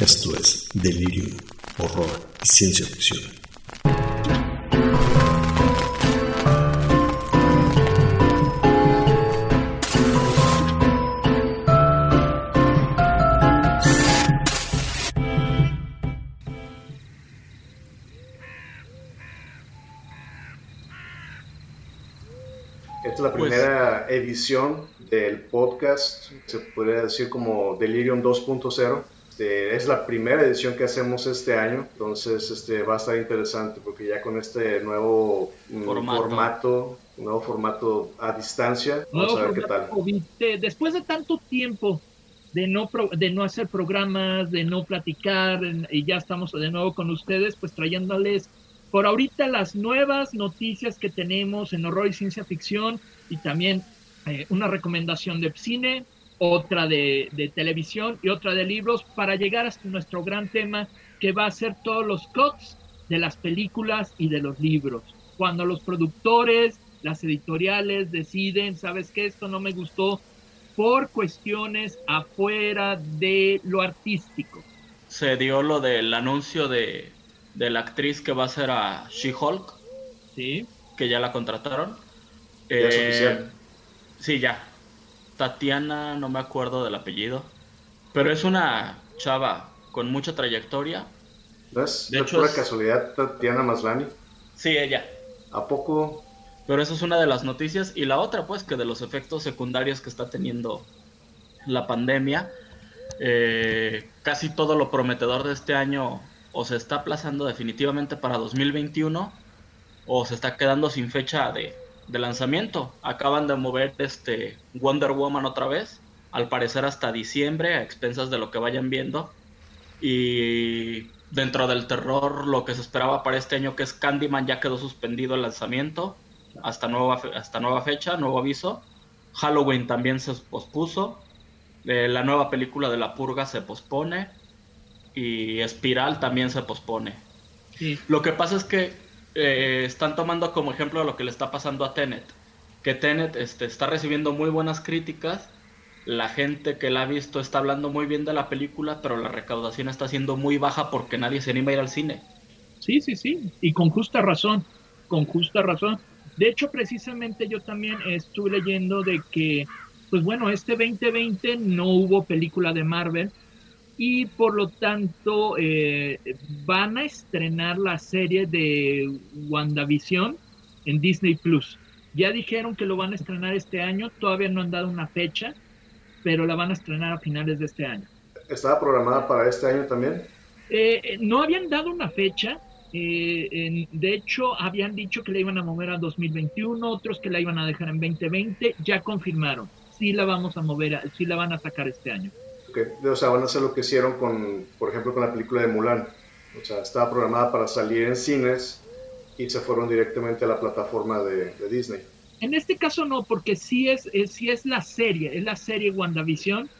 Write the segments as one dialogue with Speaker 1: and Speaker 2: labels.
Speaker 1: Esto es Delirium, Horror y Ciencia Ficción.
Speaker 2: Esta es la primera edición del podcast, se podría decir como Delirium 2.0. Este, es la primera edición que hacemos este año, entonces este, va a estar interesante porque ya con este nuevo mm,
Speaker 3: Formato.
Speaker 2: formato, nuevo formato a distancia, vamos a ver qué tal.
Speaker 4: COVID. De- Después de tanto tiempo de no, pro- de no hacer programas, de no platicar, y ya estamos de nuevo con ustedes, pues trayéndoles por ahorita las nuevas noticias que tenemos en horror y ciencia ficción y también eh, una recomendación de cine, otra de, de televisión y otra de libros para llegar hasta nuestro gran tema que va a ser todos los cuts de las películas y de los libros. Cuando los productores, las editoriales deciden, sabes que esto no me gustó por cuestiones afuera de lo artístico.
Speaker 3: Se dio lo del anuncio de, de la actriz que va a ser a She-Hulk,
Speaker 4: ¿sí?
Speaker 3: que ya la contrataron.
Speaker 2: Ya es
Speaker 3: Eh,
Speaker 2: oficial.
Speaker 3: Sí, ya. Tatiana, no me acuerdo del apellido. Pero es una chava con mucha trayectoria.
Speaker 2: ¿No es
Speaker 3: de
Speaker 2: de
Speaker 3: hecho
Speaker 2: pura
Speaker 3: es-
Speaker 2: casualidad Tatiana Maslani?
Speaker 3: Sí, ella.
Speaker 2: ¿A poco?
Speaker 3: Pero esa es una de las noticias. Y la otra, pues, que de los efectos secundarios que está teniendo la pandemia, eh, casi todo lo prometedor de este año o se está aplazando definitivamente para 2021 o se está quedando sin fecha de, de lanzamiento. Acaban de mover este Wonder Woman otra vez, al parecer hasta diciembre, a expensas de lo que vayan viendo. Y dentro del terror, lo que se esperaba para este año, que es Candyman, ya quedó suspendido el lanzamiento hasta nueva, fe- hasta nueva fecha, nuevo aviso. Halloween también se pospuso. Eh, la nueva película de La Purga se pospone. Y Espiral también se pospone.
Speaker 4: Sí.
Speaker 3: Lo que pasa es que eh, están tomando como ejemplo lo que le está pasando a Tenet. Que Tenet este, está recibiendo muy buenas críticas. La gente que la ha visto está hablando muy bien de la película, pero la recaudación está siendo muy baja porque nadie se anima a ir al cine.
Speaker 4: Sí, sí, sí, y con justa razón, con justa razón. De hecho, precisamente yo también estuve leyendo de que, pues bueno, este 2020 no hubo película de Marvel y por lo tanto eh, van a estrenar la serie de WandaVision en Disney Plus. Ya dijeron que lo van a estrenar este año, todavía no han dado una fecha, pero la van a estrenar a finales de este año.
Speaker 2: ¿Estaba programada para este año también?
Speaker 4: Eh, eh, no habían dado una fecha. eh, en- de hecho, habían dicho que la iban a mover a 2021, otros que la iban a dejar en 2020. Ya confirmaron. Sí la vamos a mover, a- sí la van a sacar este año.
Speaker 2: Ok, O sea, van a hacer lo que hicieron con, por ejemplo, con la película de Mulan. O sea, estaba programada para salir en cines y se fueron directamente a la plataforma de, de Disney.
Speaker 4: En este caso no, porque sí es, es- sí es la serie, es la serie WandaVision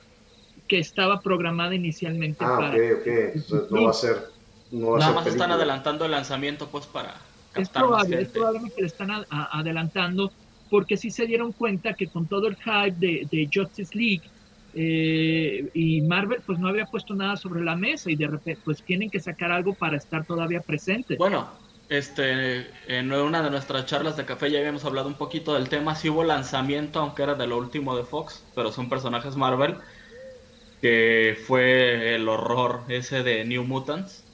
Speaker 4: que estaba programada inicialmente
Speaker 2: Ah,
Speaker 4: para...
Speaker 2: ok, ok. Entonces no va a ser, no va a
Speaker 3: Nada
Speaker 2: ser
Speaker 3: más están
Speaker 2: película.
Speaker 3: adelantando el lanzamiento pues para
Speaker 4: Es probable, es probable que le están a- a- adelantando porque sí se dieron cuenta que con todo el hype de, de Justice League eh, y Marvel pues no había puesto nada sobre la mesa y de repente pues tienen que sacar algo para estar todavía presentes.
Speaker 3: Bueno, este, en una de nuestras charlas de café ya habíamos hablado un poquito del tema. Sí hubo lanzamiento, aunque era de lo último de Fox, pero son personajes Marvel, que fue el horror ese de New Mutants,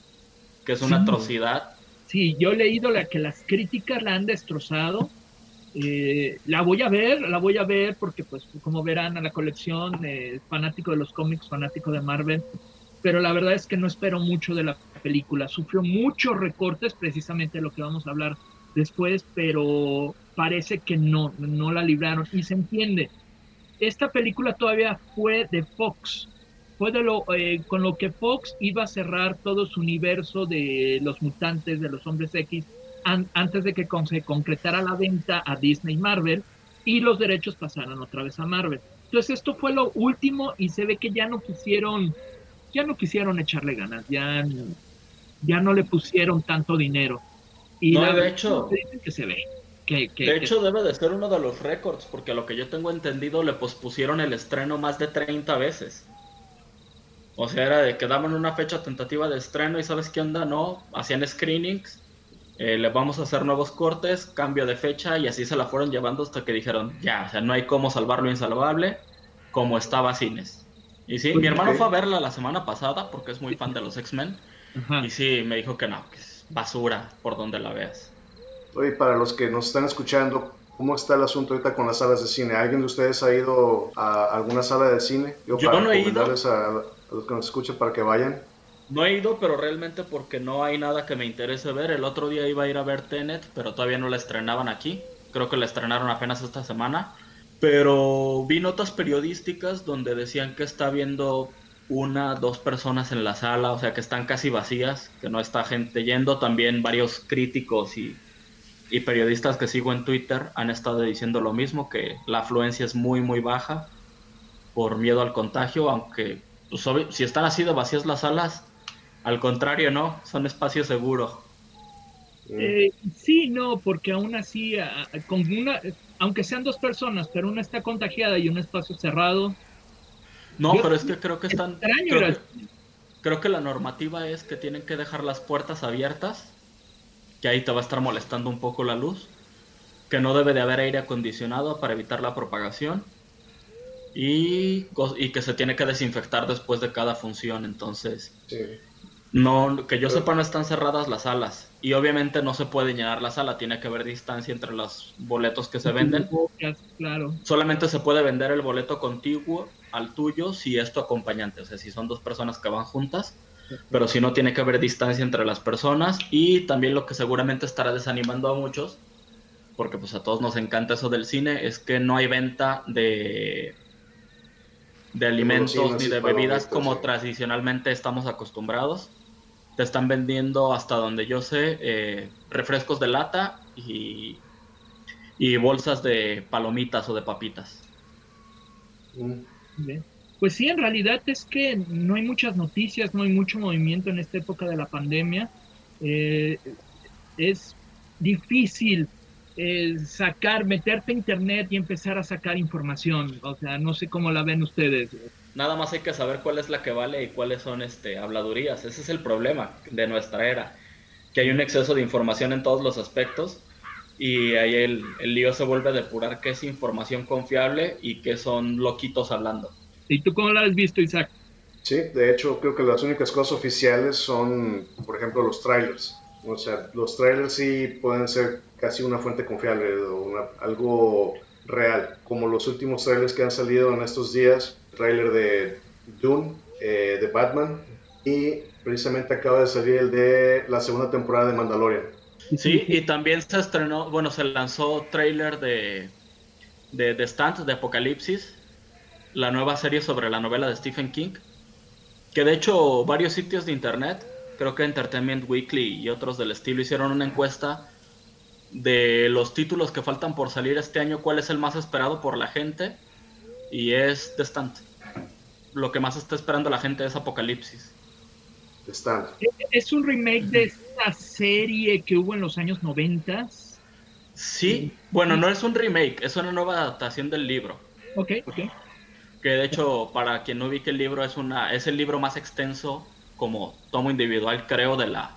Speaker 3: que es una
Speaker 4: Sí.
Speaker 3: atrocidad.
Speaker 4: Sí, yo he leído la que las críticas la han destrozado. Eh, la voy a ver, la voy a ver porque pues como verán a la colección, eh, fanático de los cómics, fanático de Marvel, pero la verdad es que no espero mucho de la película. Sufrió muchos recortes, precisamente lo que vamos a hablar después, pero parece que no, no la libraron y se entiende. Esta película todavía fue de Fox, fue de lo, eh, con lo que Fox iba a cerrar todo su universo de los mutantes, de los hombres X, an- antes de que con- se concretara la venta a Disney Marvel y los derechos pasaran otra vez a Marvel. Entonces esto fue lo último y se ve que ya no quisieron, ya no quisieron echarle ganas, ya, ya no le pusieron tanto dinero. Y
Speaker 3: No,
Speaker 4: la
Speaker 3: de hecho-
Speaker 4: dicen que se ve. Que, que-
Speaker 3: De
Speaker 4: que-
Speaker 3: hecho, debe de ser uno de los récords, porque a lo que yo tengo entendido le pospusieron el estreno más de 30 veces. O sea, era de que daban una fecha tentativa de estreno y sabes qué onda, no, hacían screenings, eh, le vamos a hacer nuevos cortes, cambio de fecha y así se la fueron llevando hasta que dijeron, ya, o sea, no hay cómo salvar lo insalvable, como estaba Cines. Y sí, mi hermano fue a verla la semana pasada porque es muy fan de los X-Men. Y sí, me dijo que no, que es basura por donde la veas.
Speaker 2: Oye, para los que nos están escuchando, ¿Cómo está el asunto ahorita con las salas de cine? ¿Alguien de ustedes ha ido a alguna sala de cine?
Speaker 3: Yo, no he ido.
Speaker 2: A, los que nos escuchan para que vayan.
Speaker 3: No he ido, pero realmente porque no hay nada que me interese ver. El otro día iba a ir a ver Tenet, pero todavía no la estrenaban aquí. Creo que la estrenaron apenas esta semana. Pero vi notas periodísticas donde decían que está viendo una, dos personas en la sala, o sea que están casi vacías, que no está gente yendo. También varios críticos y y periodistas que sigo en Twitter han estado diciendo lo mismo, que la afluencia es muy, muy baja por miedo al contagio, aunque pues, si están así de vacías las salas, al contrario, ¿no? Son espacios seguros.
Speaker 4: Eh, sí, no, porque aún así, con una, aunque sean dos personas, pero una está contagiada y un espacio cerrado.
Speaker 3: No, pero es que creo que están... creo que la normativa es que tienen que dejar las puertas abiertas que ahí te va a estar molestando un poco la luz, que no debe de haber aire acondicionado para evitar la propagación y, y que se tiene que desinfectar después de cada función, entonces... No, que yo sepa no están cerradas las salas y obviamente no se puede llenar la sala, tiene que haber distancia entre los boletos que se venden.
Speaker 4: Claro.
Speaker 3: Solamente se puede vender el boleto contiguo al tuyo si es tu acompañante, o sea, si son dos personas que van juntas, pero si no tiene que haber distancia entre las personas y también lo que seguramente estará desanimando a muchos, porque pues a todos nos encanta eso del cine, es que no hay venta de, de alimentos ni de bebidas como tradicionalmente estamos acostumbrados. Te están vendiendo, hasta donde yo sé, eh, refrescos de lata y, y, bolsas de palomitas o de papitas.
Speaker 4: Mm. Pues sí, en realidad es que no hay muchas noticias, no hay mucho movimiento en esta época de la pandemia. Eh, es difícil eh, sacar, meterte a internet y empezar a sacar información. O sea, no sé cómo la ven ustedes.
Speaker 3: Nada más hay que saber cuál es la que vale y cuáles son este, habladurías. Ese es el problema de nuestra era, que hay un exceso de información en todos los aspectos y ahí el, el lío se vuelve a depurar qué es información confiable y qué son loquitos hablando.
Speaker 4: ¿Y tú cómo lo has visto, Isaac?
Speaker 2: Sí, de hecho creo que las únicas cosas oficiales son, por ejemplo, los trailers. O sea, los trailers sí pueden ser casi una fuente confiable o algo real, como los últimos trailers que han salido en estos días, trailer de Dune, eh, de Batman, y precisamente acaba de salir el de la segunda temporada de Mandalorian.
Speaker 3: Sí, y también se estrenó, bueno, se lanzó trailer de, de Stand, de Apocalipsis, la nueva serie sobre la novela de Stephen King, que de hecho varios sitios de internet, creo que Entertainment Weekly y otros del estilo hicieron una encuesta de los títulos que faltan por salir este año, cuál es el más esperado por la gente, y es The Stand. Lo que más está esperando la gente es Apocalipsis.
Speaker 2: The Stand.
Speaker 4: ¿Es un remake de esta serie que hubo en los años 90?
Speaker 3: Sí, bueno, no es un remake, es una nueva adaptación del libro.
Speaker 4: Ok, ok
Speaker 3: que de hecho para quien no ubique el libro es una es el libro más extenso como tomo individual creo de la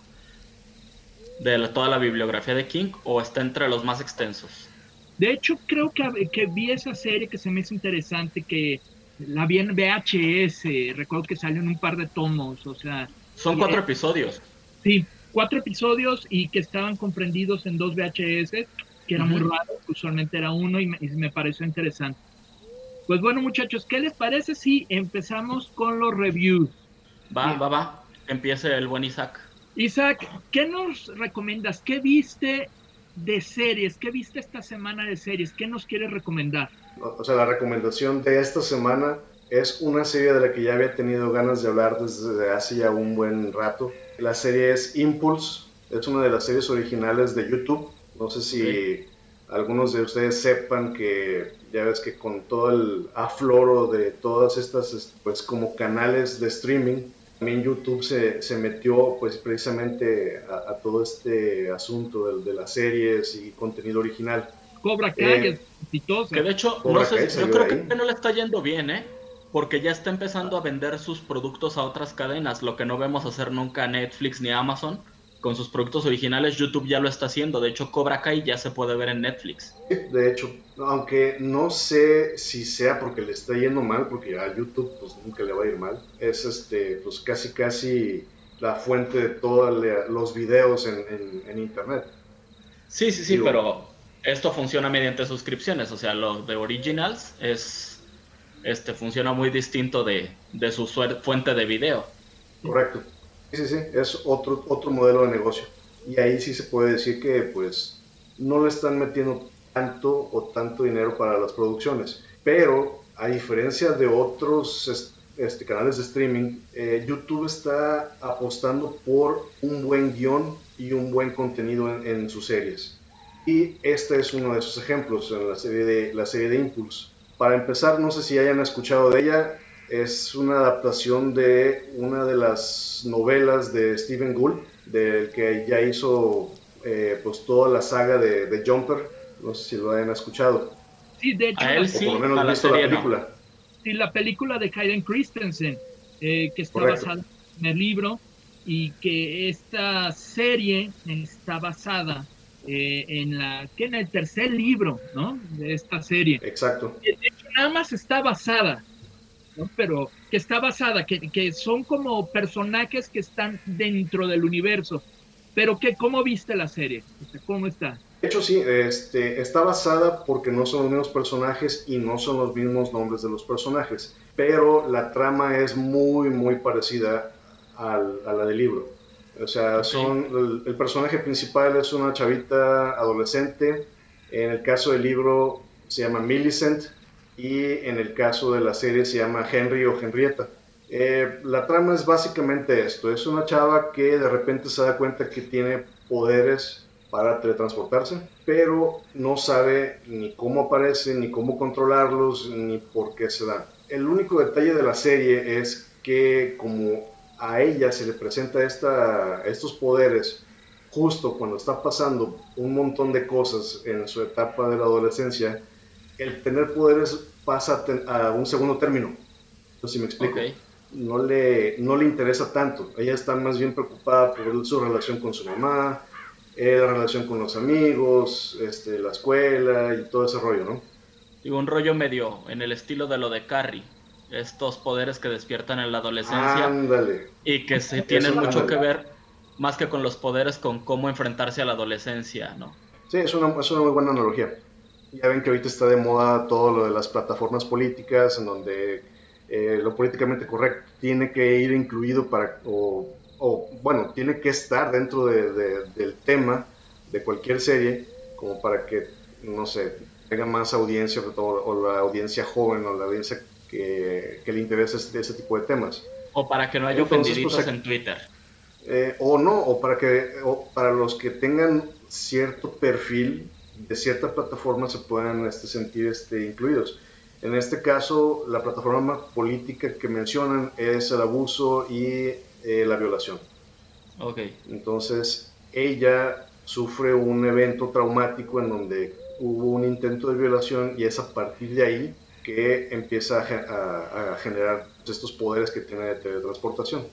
Speaker 3: de toda la bibliografía de King o está entre los más extensos.
Speaker 4: De hecho creo que, que vi esa serie que se me hizo interesante que la vi en VHS, recuerdo que salió en un par de tomos, o sea...
Speaker 3: Son cuatro episodios.
Speaker 4: Sí, cuatro episodios y que estaban comprendidos en dos VHS, que era muy raro, usualmente era uno y me pareció interesante. Pues bueno, muchachos, ¿qué les parece si empezamos con los reviews?
Speaker 3: Va, va, va. Empiece el buen Isaac.
Speaker 4: Isaac, ¿qué nos recomiendas? ¿Qué viste de series? ¿Qué viste esta semana de series? ¿Qué nos quieres recomendar?
Speaker 2: O sea, la recomendación de esta semana es una serie de la que ya había tenido ganas de hablar desde hace ya un buen rato. La serie es Impulse, es una de las series originales de YouTube. No sé si algunos de ustedes sepan que ya ves que con todo el afloro de todas estas pues como canales de streaming también YouTube se, se metió pues precisamente a, todo este asunto de, de, las series y contenido original
Speaker 4: Cobra Kai eh,
Speaker 3: Que de hecho, no sé, yo creo que no le está yendo bien, ¿eh? porque ya está empezando a vender sus productos a otras cadenas, lo que no vemos hacer nunca Netflix ni Amazon. Con sus productos originales, YouTube ya lo está haciendo. De hecho, Cobra Kai ya se puede ver en Netflix.
Speaker 2: De hecho, aunque no sé si sea porque le está yendo mal, porque a YouTube pues nunca le va a ir mal. Es este, pues casi casi la fuente de todos los videos en, internet.
Speaker 3: Sí, sí, sí, pero esto funciona mediante suscripciones. O sea, lo de Originals es este funciona muy distinto de, de su fuente de video.
Speaker 2: Correcto. Sí, sí, es otro, otro modelo de negocio. Y ahí sí se puede decir que pues no le están metiendo tanto o tanto dinero para las producciones. Pero a diferencia de otros este, canales de streaming, eh, YouTube está apostando por un buen guion y un buen contenido en, en, sus series. Y este es uno de esos ejemplos en la serie de, la serie de Impulse. Para empezar, no sé si hayan escuchado de ella, es una adaptación de una de las novelas de Stephen Gould, del que ya hizo eh, pues toda la saga de, Jumper. No sé si lo hayan escuchado.
Speaker 4: Sí, de hecho,
Speaker 3: o por lo menos visto la película.
Speaker 4: Sí, la película de Hayden Christensen, eh, que está basada en el libro, y que esta serie está basada eh, en la que en el tercer libro, ¿no? De esta serie.
Speaker 2: Exacto.
Speaker 4: De hecho, nada más está basada pero que está basada, que, que, son como personajes que están dentro del universo. Pero que, ¿cómo viste la serie? ¿Cómo está?
Speaker 2: De hecho, sí, este, está basada porque no son los mismos personajes y no son los mismos nombres de los personajes, pero la trama es muy, muy parecida al, a la del libro. O sea, son, el, el, personaje principal es una chavita adolescente, en el caso del libro se llama Millicent, y en el caso de la serie se llama Henry o Henrietta. Eh, la trama es básicamente esto, es una chava que de repente se da cuenta que tiene poderes para teletransportarse, pero no sabe ni cómo aparecen, ni cómo controlarlos, ni por qué se dan. El único detalle de la serie es que como a ella se le presenta esta, estos poderes justo cuando está pasando un montón de cosas en su etapa de la adolescencia, el tener poderes pasa a un segundo término. No sé si me explico. No, le, no le interesa tanto. Ella está más bien preocupada por su relación con su mamá, eh, la relación con los amigos, este, la escuela y todo ese rollo, ¿no?
Speaker 3: Y un rollo medio en el estilo de lo de Carrie. Estos poderes que despiertan en la adolescencia.
Speaker 2: Ándale.
Speaker 3: Y que se tienen mucho que ver, más que con los poderes, con cómo enfrentarse a la adolescencia, ¿no?
Speaker 2: Sí, es una, es una muy buena analogía. Ya ven que ahorita está de moda todo lo de las plataformas políticas, en donde eh, lo políticamente correcto tiene que ir incluido para, o, bueno, tiene que estar dentro del tema de cualquier serie, como para que, no sé, tenga más audiencia, o, la audiencia joven, o la audiencia que, le interesa ese, ese, tipo de temas.
Speaker 3: O para que no haya pues, ofendiditos en Twitter.
Speaker 2: Eh, o no, o para, que, o para los que tengan cierto perfil de cierta plataforma se puedan este, sentir este, incluidos. En este caso, la plataforma política que mencionan es el abuso y eh, la violación.
Speaker 3: Okay.
Speaker 2: Entonces, ella sufre un evento traumático en donde hubo un intento de violación y es a partir de ahí que empieza a, a generar estos poderes que tiene de teletransportación.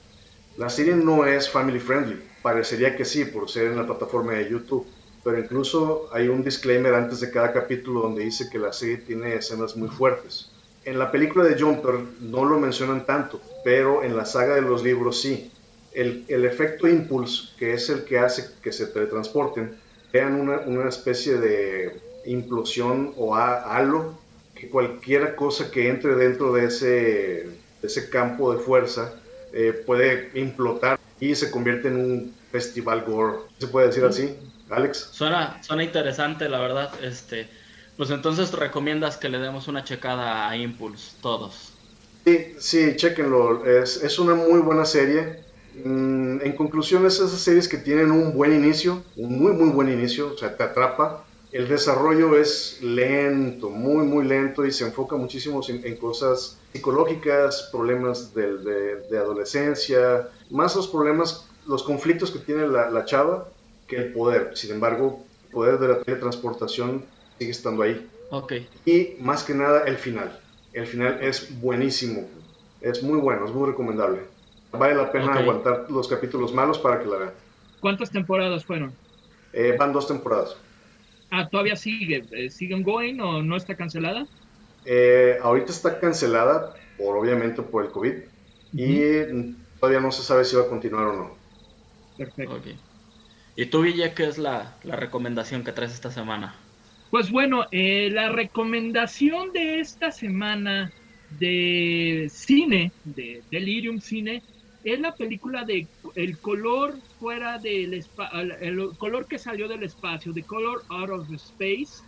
Speaker 2: La serie no es family friendly, parecería que sí por ser en la plataforma de YouTube, pero incluso hay un disclaimer antes de cada capítulo donde dice que la serie tiene escenas muy fuertes. En la película de Jumper no lo mencionan tanto, pero en la saga de los libros sí. El, el efecto impulse, que es el que hace que se teletransporten, crean una, una especie de implosión o halo, que cualquier cosa que entre dentro de ese, ese campo de fuerza eh, puede implotar y se convierte en un festival gore. ¿Se puede decir así? Alex.
Speaker 3: Suena, suena interesante, la verdad. Este, pues entonces recomiendas que le demos una checada a Impulse, todos.
Speaker 2: Sí, sí, chequenlo. Es, es una muy buena serie. Mm, en conclusión, es esas series que tienen un buen inicio, un muy, muy buen inicio, o sea, te atrapa. El desarrollo es lento, muy, muy lento y se enfoca muchísimo en, cosas psicológicas, problemas de, de, adolescencia, más los problemas, los conflictos que tiene la, la chava que el poder. Sin embargo, el poder de la teletransportación sigue estando ahí.
Speaker 3: Ok.
Speaker 2: Y más que nada el final. El final es buenísimo. Es muy bueno, es muy recomendable. Vale la pena aguantar los capítulos malos para que la vean.
Speaker 4: ¿Cuántas temporadas fueron?
Speaker 2: Eh, van dos temporadas.
Speaker 4: Ah, todavía sigue. Eh, ¿Sigue ongoing o no está cancelada?
Speaker 2: Eh, ahorita está cancelada, por obviamente por el COVID, y todavía no se sabe si va a continuar o no.
Speaker 4: Perfecto.
Speaker 3: ¿Y tú, Guille, qué es la, la recomendación que traes esta semana?
Speaker 4: Pues bueno, eh, la recomendación de esta semana de cine, de Delirium Cine, es la película de El color fuera del espacio, el color que salió del espacio, The Color Out of Space,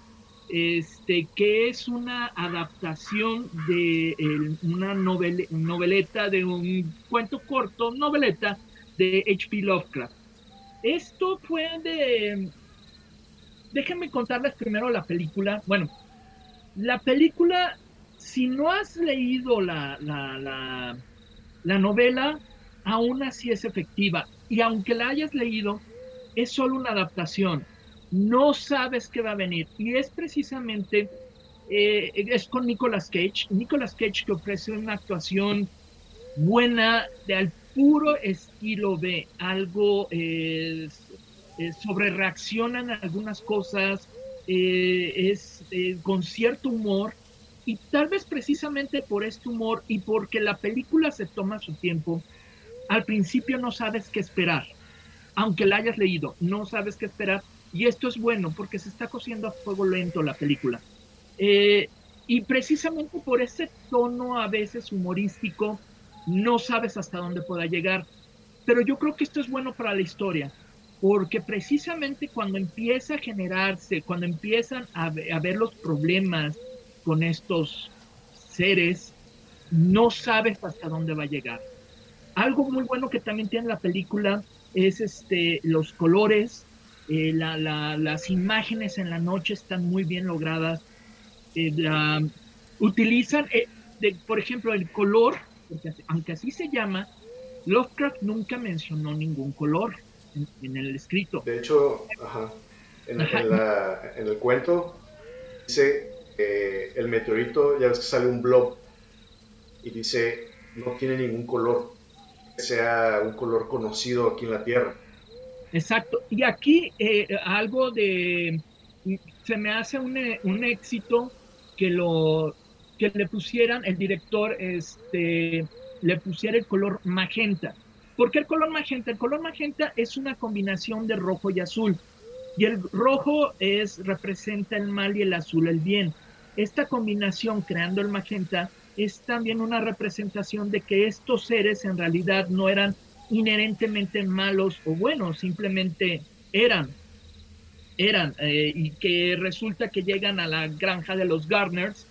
Speaker 4: este, que es una adaptación de el- una novele- noveleta, de un cuento corto, noveleta de H.P. Lovecraft. Esto fue de déjenme contarles primero la película. Bueno, la película, si no has leído la, la, la, la novela, aún así es efectiva. Y aunque la hayas leído, es solo una adaptación. No sabes qué va a venir. Y es precisamente, eh, es con Nicolas Cage. Nicolas Cage que ofrece una actuación buena, de al puro estilo B. Algo... eh, eh, sobre reaccionan a algunas cosas, eh, es eh, con cierto humor, y tal vez precisamente por este humor y porque la película se toma su tiempo, al principio no sabes qué esperar, aunque la hayas leído, no sabes qué esperar, y esto es bueno porque se está cosiendo a fuego lento la película. Y precisamente por ese tono a veces humorístico, no sabes hasta dónde pueda llegar. Pero yo creo que esto es bueno para la historia porque precisamente cuando empieza a generarse, cuando empiezan a, ve- a ver los problemas con estos seres, no sabes hasta dónde va a llegar. Algo muy bueno que también tiene la película es este, los colores, eh, la- la- las imágenes en la noche están muy bien logradas. eh, utilizan, eh, por ejemplo, el color, porque aunque así se llama, Lovecraft nunca mencionó ningún color en, en el escrito.
Speaker 2: De hecho, ajá, en,
Speaker 4: Ajá.
Speaker 2: en la- en el cuento dice que el meteorito, ya ves que sale un blob y dice no tiene ningún color, que sea un color conocido aquí en la Tierra.
Speaker 4: Exacto. Y aquí eh, algo de se me hace un, eh, un éxito que lo que le pusieran el director este le pusiera el color magenta. ¿Por qué el color magenta? El color magenta es una combinación de rojo y azul. Y el rojo es representa el mal y el azul el bien. Esta combinación creando el magenta es también una representación de que estos seres en realidad no eran inherentemente malos o buenos, simplemente eran, eran, eh, y que resulta que llegan a la granja de los Garners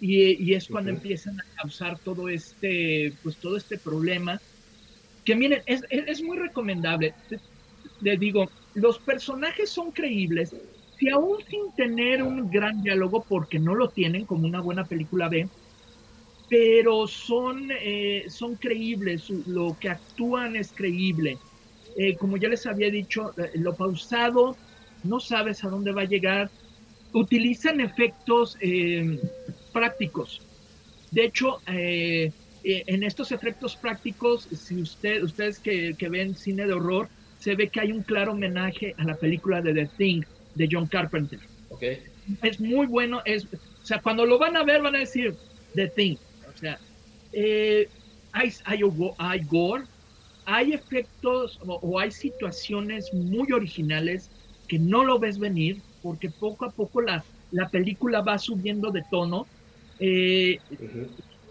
Speaker 4: y, y es cuando empiezan a causar todo este, pues todo este problema. Que miren, es, es, muy recomendable. Les digo, los personajes son creíbles, si aún sin tener un gran diálogo, porque no lo tienen como una buena película B, pero son, eh, son creíbles, lo que actúan es creíble. Eh, como ya les había dicho, eh, lo pausado, no sabes a dónde va a llegar. Utilizan efectos eh, prácticos. De hecho, eh, eh, en estos efectos prácticos, si usted, ustedes que, que ven cine de horror, se ve que hay un claro homenaje a la película de The Thing de John Carpenter
Speaker 3: Ok.
Speaker 4: es muy bueno. Es, o sea, cuando lo van a ver, van a decir The Thing. O sea, eh, hay, hay gore, hay efectos o, o hay situaciones muy originales que no lo ves venir, porque poco a poco la, la película va subiendo de tono. Eh,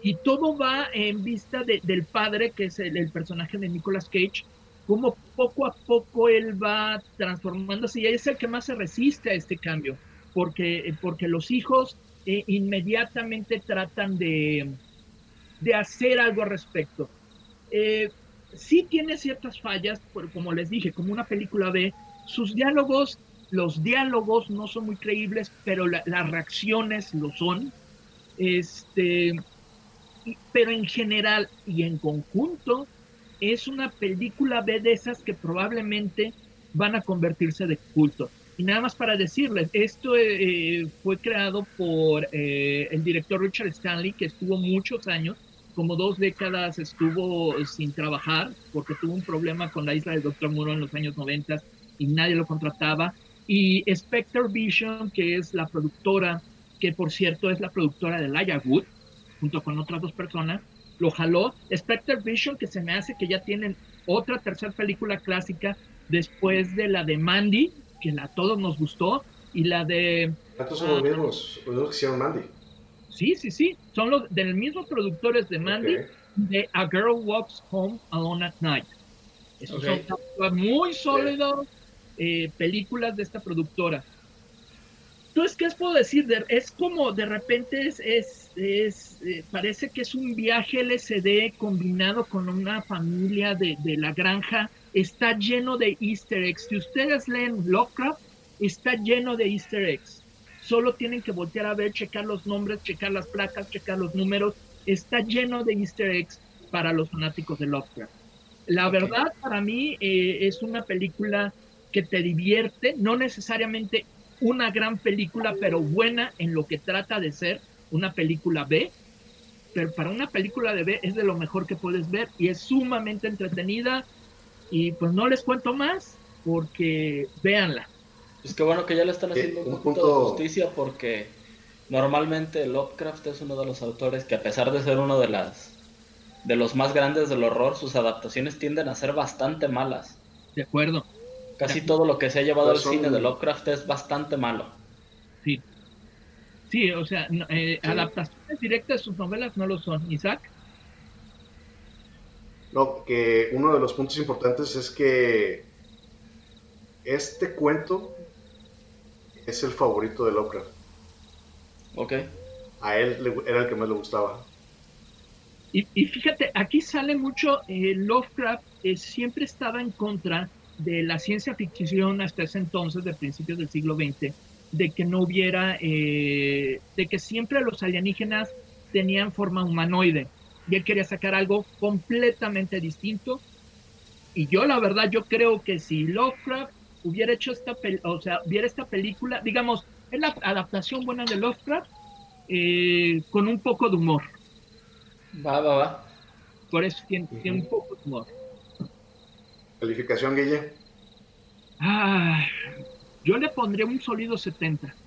Speaker 4: y todo va en vista de- del padre, que es el, el personaje de Nicolas Cage, como poco a poco él va transformándose y es el que más se resiste a este cambio, porque, porque los hijos eh, inmediatamente tratan de, de hacer algo al respecto. Eh, sí tiene ciertas fallas, como les dije, como una película B, sus diálogos, los diálogos no son muy creíbles, pero la- las reacciones lo son. Este, pero en general y en conjunto es una película B de esas que probablemente van a convertirse de culto. Y nada más para decirles, esto eh, fue creado por eh, el director Richard Stanley, que estuvo muchos años, como dos décadas estuvo sin trabajar, porque tuvo un problema con la isla del Doctor Muro en los años 90 y nadie lo contrataba. Y Spectre Vision, que es la productora, que por cierto es la productora de Laia Wood, junto con otras dos personas, lo jaló. Spectre Vision, que se me hace que ya tienen otra tercera película clásica después de la de Mandy, que a todos nos gustó, y la de...
Speaker 2: ¿Cuántos son los mismos, los que hicieron Mandy?
Speaker 4: Sí, sí, sí, son los del mismo productores de Mandy, de A Girl Walks Home Alone at Night. Esos son muy sólidos eh, películas de esta productora. Entonces, ¿qué os puedo decir? es como de repente es, es, es eh, parece que es un viaje LSD combinado con una familia de, de la granja está lleno de easter eggs. Si ustedes leen Lovecraft, está lleno de easter eggs. Solo tienen que voltear a ver, checar los nombres, checar las placas, checar los números. Está lleno de easter eggs para los fanáticos de Lovecraft. La verdad, para mí, eh, es una película que te divierte, no necesariamente una gran película, pero buena en lo que trata de ser una película B. Pero para una película de B es de lo mejor que puedes ver y es sumamente entretenida, y pues no les cuento más porque véanla.
Speaker 3: Pues qué bueno que ya le están haciendo un, punto, de justicia porque normalmente Lovecraft es uno de los autores que a pesar de ser uno de las de los más grandes del horror, sus adaptaciones tienden a ser bastante malas.
Speaker 4: De acuerdo.
Speaker 3: Casi todo lo que se ha llevado al cine de Lovecraft es bastante malo.
Speaker 4: Sí. Sí, o sea, eh, adaptaciones directas de sus novelas no lo son. Isaac.
Speaker 2: No, que uno de los puntos importantes es que este cuento es el favorito de Lovecraft.
Speaker 3: Ok.
Speaker 2: A él era el que más le gustaba.
Speaker 4: Y, fíjate, aquí sale mucho, eh, Lovecraft eh, siempre estaba en contra de la ciencia ficción hasta ese entonces, de principios del siglo XX, de que no hubiera, eh, de que siempre los alienígenas tenían forma humanoide y él quería sacar algo completamente distinto. Y yo la verdad, yo creo que si Lovecraft hubiera hecho esta, o sea, hubiera esta película, digamos, es la adaptación buena de Lovecraft eh, con un poco de humor.
Speaker 3: Va, va, va.
Speaker 4: Por eso tiene, un poco de humor.
Speaker 2: ¿Calificación, Guille?
Speaker 4: Ah, yo le pondría un sólido 70.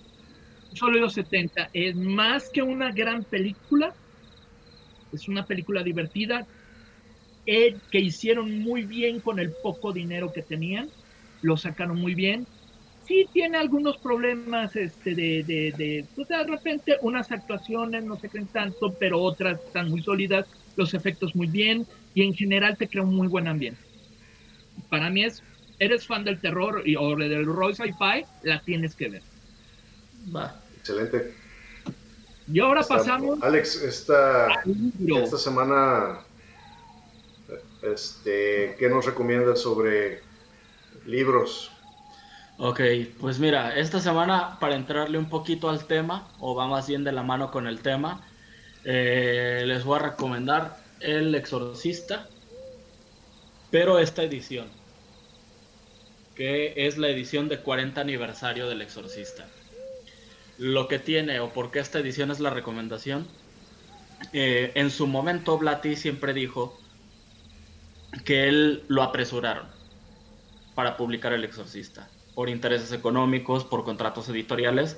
Speaker 4: Un sólido 70. Es más que una gran película, es una película divertida eh, que hicieron muy bien con el poco dinero que tenían. Lo sacaron muy bien. Sí tiene algunos problemas este, de, de, de, pues de repente unas actuaciones no se creen tanto, pero otras están muy sólidas, los efectos muy bien y en general te crea un muy buen ambiente. Para mí es, eres fan del terror y, o del Roy Sci-Fi, la tienes que ver.
Speaker 2: Va. Excelente.
Speaker 4: Y ahora pasamos.
Speaker 2: Alex, esta, esta semana, este, ¿qué nos recomiendas sobre libros?
Speaker 3: Ok, pues mira, esta semana para entrarle un poquito al tema, o va más bien de la mano con el tema, eh, les voy a recomendar El Exorcista, pero esta edición, que es la edición de 40 aniversario del Exorcista lo que tiene o por qué esta edición es la recomendación. Eh, en su momento Blatty siempre dijo que él lo apresuraron para publicar El Exorcista. Por intereses económicos, por contratos editoriales,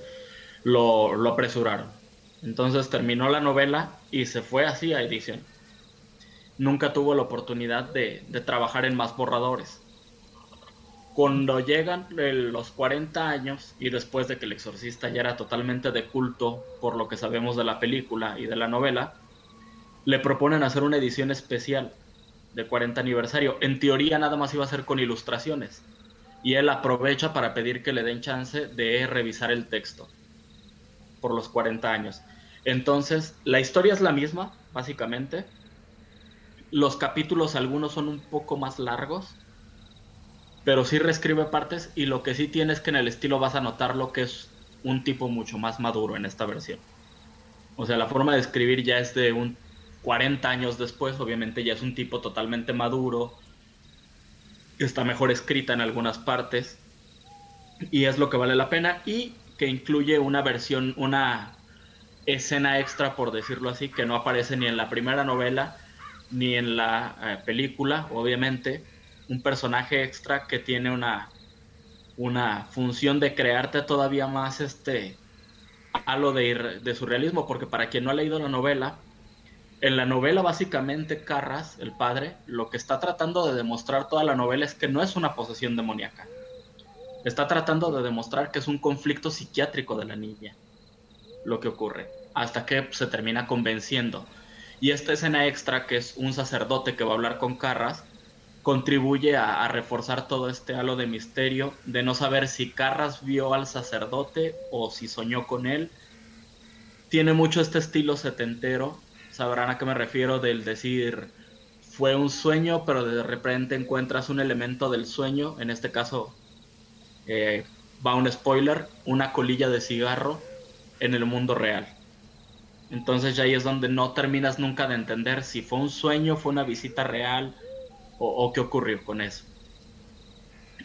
Speaker 3: lo, lo apresuraron. Entonces terminó la novela y se fue así a edición. Nunca tuvo la oportunidad de, de trabajar en más borradores. Cuando llegan los 40 años y después de que El Exorcista ya era totalmente de culto por lo que sabemos de la película y de la novela, le proponen hacer una edición especial de 40 aniversario. En teoría nada más iba a ser con ilustraciones. Y él aprovecha para pedir que le den chance de revisar el texto por los 40 años. Entonces, la historia es la misma, básicamente. Los capítulos algunos son un poco más largos, pero sí reescribe partes y lo que sí tiene es que en el estilo vas a notar lo que es un tipo mucho más maduro en esta versión. O sea, la forma de escribir ya es de un 40 años después, obviamente ya es un tipo totalmente maduro, está mejor escrita en algunas partes Y es lo que vale la pena. Y que incluye una versión, una escena extra, por decirlo así, que no aparece ni en la primera novela ni en la eh, película, obviamente. Un personaje extra que tiene una, una función de crearte todavía más este halo de, de surrealismo, porque para quien no ha leído la novela, en la novela básicamente Carras, el padre, lo que está tratando de demostrar toda la novela es que no es una posesión demoníaca. Está tratando de demostrar que es un conflicto psiquiátrico de la niña. Lo que ocurre. Hasta que se termina convenciendo. Y esta escena extra, que es un sacerdote que va a hablar con Carras, contribuye a, reforzar todo este halo de misterio, de no saber si Carras vio al sacerdote o si soñó con él. Tiene mucho este estilo setentero, sabrán a qué me refiero del decir fue un sueño, pero de repente encuentras un elemento del sueño, en este caso eh, va un spoiler, una colilla de cigarro en el mundo real. Entonces ya ahí es donde no terminas nunca de entender si fue un sueño, fue una visita real o, o qué ocurrió con eso.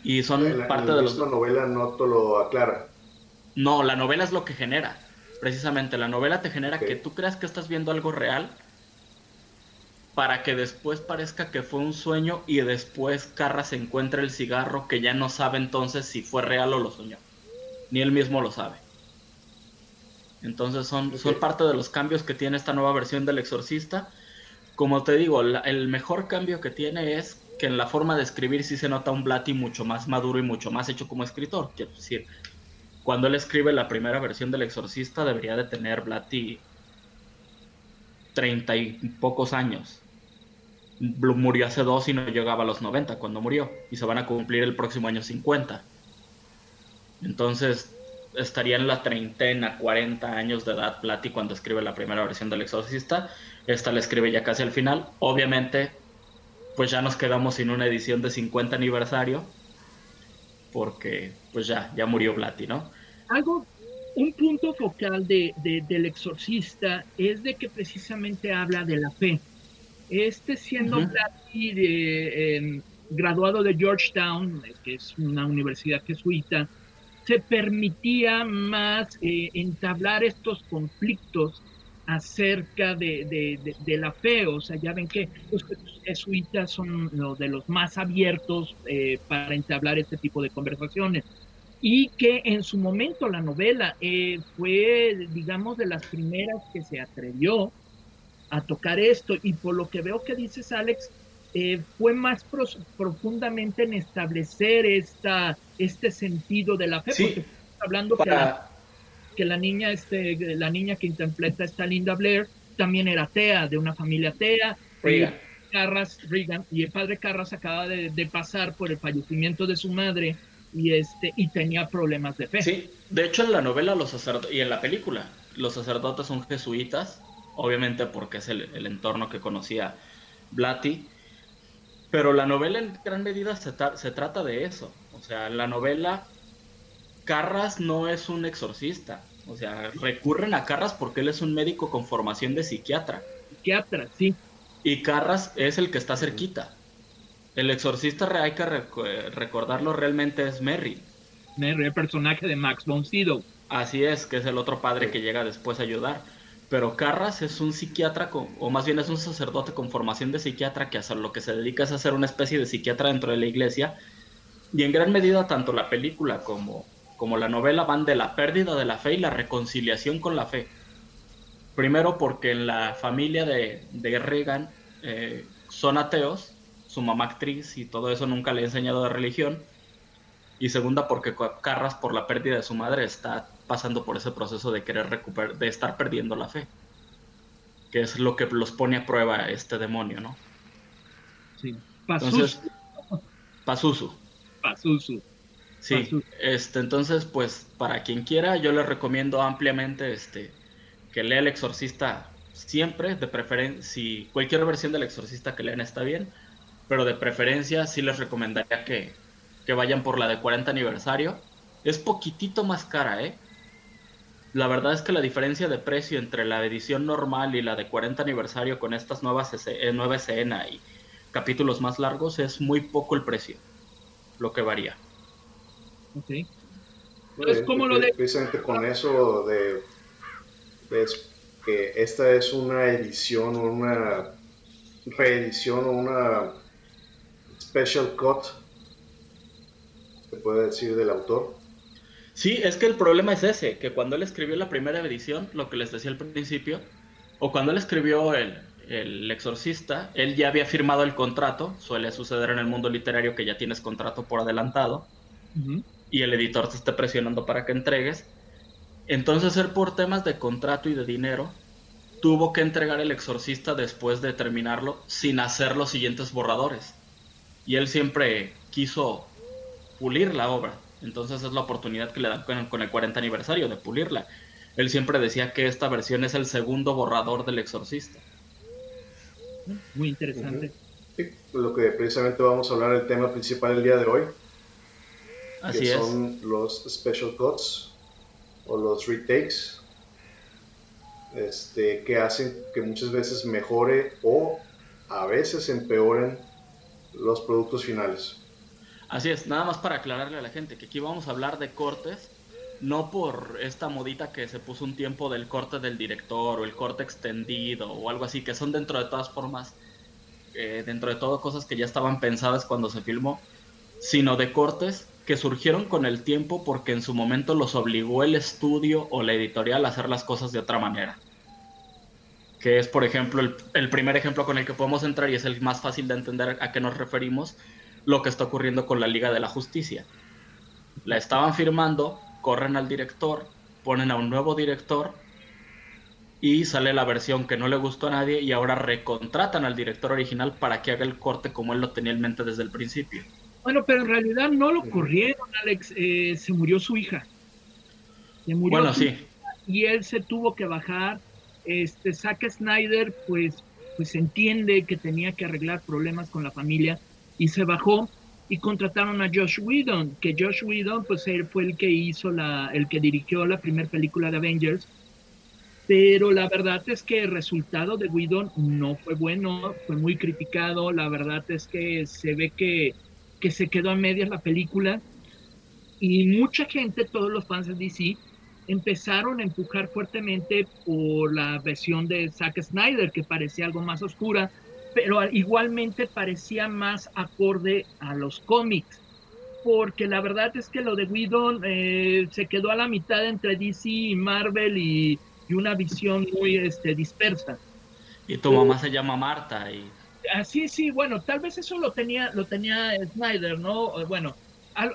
Speaker 3: Y son
Speaker 2: la,
Speaker 3: parte de los...
Speaker 2: La novela no te lo aclara.
Speaker 3: No, la novela es lo que genera. Precisamente, la novela te genera okay. que tú creas que estás viendo algo real para que después parezca que fue un sueño y después Carra se encuentra el cigarro que ya no sabe entonces si fue real o lo soñó. Ni él mismo lo sabe. Entonces son, okay. son parte de los cambios que tiene esta nueva versión del exorcista. Como te digo, la, el mejor cambio que tiene es que en la forma de escribir sí se nota un Blatty mucho más maduro y mucho más hecho como escritor. Quiero decir, cuando él escribe la primera versión del Exorcista debería de tener Blatty treinta y pocos años. Murió hace dos y no llegaba a los 90 cuando murió. Y se van a cumplir el próximo año 50. Entonces estaría en la treintena, 40 años de edad Blatty cuando escribe la primera versión del Exorcista. Esta la escribe ya casi al final. Obviamente, pues ya nos quedamos sin una edición de 50 aniversario. Porque pues ya, ya murió Blatty, ¿no?
Speaker 4: algo, un punto focal de, de, del exorcista es de que precisamente habla de la fe. Este siendo uh -huh. Blatty, de, eh, graduado de Georgetown, que es una universidad jesuita, se permitía más eh, entablar estos conflictos acerca de, de, de, la fe. O sea, ya ven que los jesuitas son los de los más abiertos eh, para entablar este tipo de conversaciones y que en su momento la novela eh, fue, digamos, de las primeras que se atrevió a tocar esto y por lo que veo que dices, Alex, eh, fue más profundamente en establecer esta, este sentido de la fe,
Speaker 3: sí,
Speaker 4: porque hablando para... que, la, que la niña, este, la niña que interpreta esta Linda Blair también era atea, de una familia atea.
Speaker 3: Reagan.
Speaker 4: Eh, Carras, Reagan, y el padre Carras acaba de, de pasar por el fallecimiento de su madre y este y tenía problemas de fe.
Speaker 3: Sí, de hecho en la novela los sacerdotes y en la película los sacerdotes son jesuitas, obviamente porque es el, el entorno que conocía Blatty, pero la novela en gran medida se, tra se, trata de eso, o sea, la novela Carras no es un exorcista, o sea, recurren a Carras porque él es un médico con formación de psiquiatra.
Speaker 4: Psiquiatra, sí.
Speaker 3: Y Carras es el que está cerquita. El exorcista hay que rec recordarlo realmente es Merry.
Speaker 4: Merry, el personaje de Max von Sydow.
Speaker 3: Así es, que es el otro padre que llega después a ayudar. Pero Carras es un psiquiatra, con, o más bien es un sacerdote con formación de psiquiatra que a lo que se dedica es a ser una especie de psiquiatra dentro de la iglesia. Y en gran medida tanto la película como, como la novela van de la pérdida de la fe y la reconciliación con la fe. Primero porque en la familia de, de Reagan eh, son ateos, su mamá actriz y todo eso nunca le ha enseñado de religión. Y segunda, porque Carras, por la pérdida de su madre, está pasando por ese proceso de querer recuperar, de estar perdiendo la fe. Que es lo que los pone a prueba este demonio, ¿no?
Speaker 4: Sí.
Speaker 3: Pazuzu. Entonces, Pazuzu.
Speaker 4: Pazuzu.
Speaker 3: Sí, Pazuzu. este, entonces, pues, para quien quiera, yo les recomiendo ampliamente este, que lea El Exorcista siempre, de preferencia, si cualquier versión del Exorcista que lean está bien, pero de preferencia sí les recomendaría que, que vayan por la de 40 aniversario. Es poquitito más cara, ¿eh? La verdad es que la diferencia de precio entre la edición normal y la de 40 aniversario con estas nuevas nueva escena y capítulos más largos es muy poco el precio, lo que varía.
Speaker 4: Ok. Es como lo de...
Speaker 2: Precisamente con eso de, que esta es una edición o una reedición o una special cut, se puede decir, del autor.
Speaker 3: Sí, es que el problema es ese, que cuando él escribió la primera edición, lo que les decía al principio, o cuando él escribió el, el exorcista, él ya había firmado el contrato, suele suceder en el mundo literario que ya tienes contrato por adelantado, y el editor te esté presionando para que entregues. Entonces él por temas de contrato y de dinero, tuvo que entregar el exorcista después de terminarlo sin hacer los siguientes borradores. Y él siempre quiso pulir la obra. Entonces es la oportunidad que le dan con el 40 aniversario de pulirla. Él siempre decía que esta versión es el segundo borrador del exorcista.
Speaker 4: Muy interesante.
Speaker 2: lo que precisamente vamos a hablar el tema principal el día de hoy.
Speaker 3: Así
Speaker 2: que son los special cuts o los retakes este, que hacen que muchas veces mejore o a veces empeoren los productos finales.
Speaker 3: Así es, nada más para aclararle a la gente que aquí vamos a hablar de cortes, no por esta modita que se puso un tiempo del corte del director o el corte extendido o algo así, que son dentro de todas formas, eh, dentro de todo cosas que ya estaban pensadas cuando se filmó, sino de cortes que surgieron con el tiempo porque en su momento los obligó el estudio o la editorial a hacer las cosas de otra manera. Que es, por ejemplo, el, primer ejemplo con el que podemos entrar y es el más fácil de entender a qué nos referimos, lo que está ocurriendo con la Liga de la Justicia. La estaban firmando, corren al director, ponen a un nuevo director y sale la versión que no le gustó a nadie y ahora recontratan al director original para que haga el corte como él lo tenía en mente desde el principio.
Speaker 4: Bueno, pero en realidad no lo corrieron, Alex. Eh, se murió su hija.
Speaker 3: Se murió bueno, sí.
Speaker 4: y él se tuvo que bajar. Este, Zack Snyder, pues, pues entiende que tenía que arreglar problemas con la familia y se bajó y contrataron a Josh Whedon, que Josh Whedon, pues él fue el que hizo la, el que dirigió la primera película de Avengers. Pero la verdad es que el resultado de Whedon no fue bueno, fue muy criticado. La verdad es que se ve que que se quedó a medias la película y mucha gente, todos los fans de DC, empezaron a empujar fuertemente por la versión de Zack Snyder, que parecía algo más oscura, pero igualmente parecía más acorde a los cómics, porque la verdad es que lo de Whedon eh, se quedó a la mitad entre DC y Marvel y, una visión muy este, dispersa.
Speaker 3: Y tu mamá se llama Marta y
Speaker 4: así ah, sí, bueno, tal vez eso lo tenía, lo tenía Snyder, ¿no? Bueno,